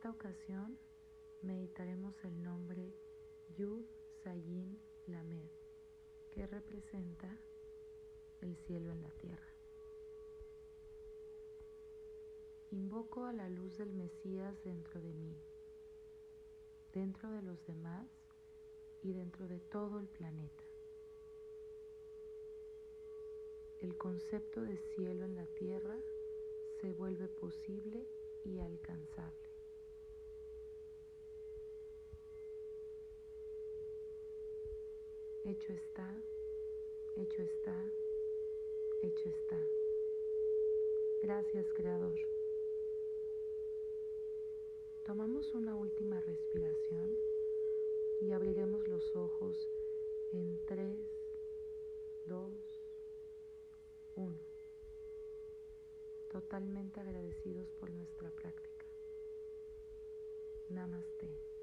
Esta ocasión meditaremos el nombre Yud Sayin Lamed, que representa el cielo en la tierra. Invoco a la luz del Mesías dentro de mí dentro de los demás y dentro de todo el planeta. El concepto de cielo en la tierra se vuelve posible y alcanzable. hecho está, hecho está, hecho está. Gracias Creador. Tomamos una última respiración y abriremos los ojos en 3, 2, 1. Totalmente agradecidos por nuestra práctica. Namaste.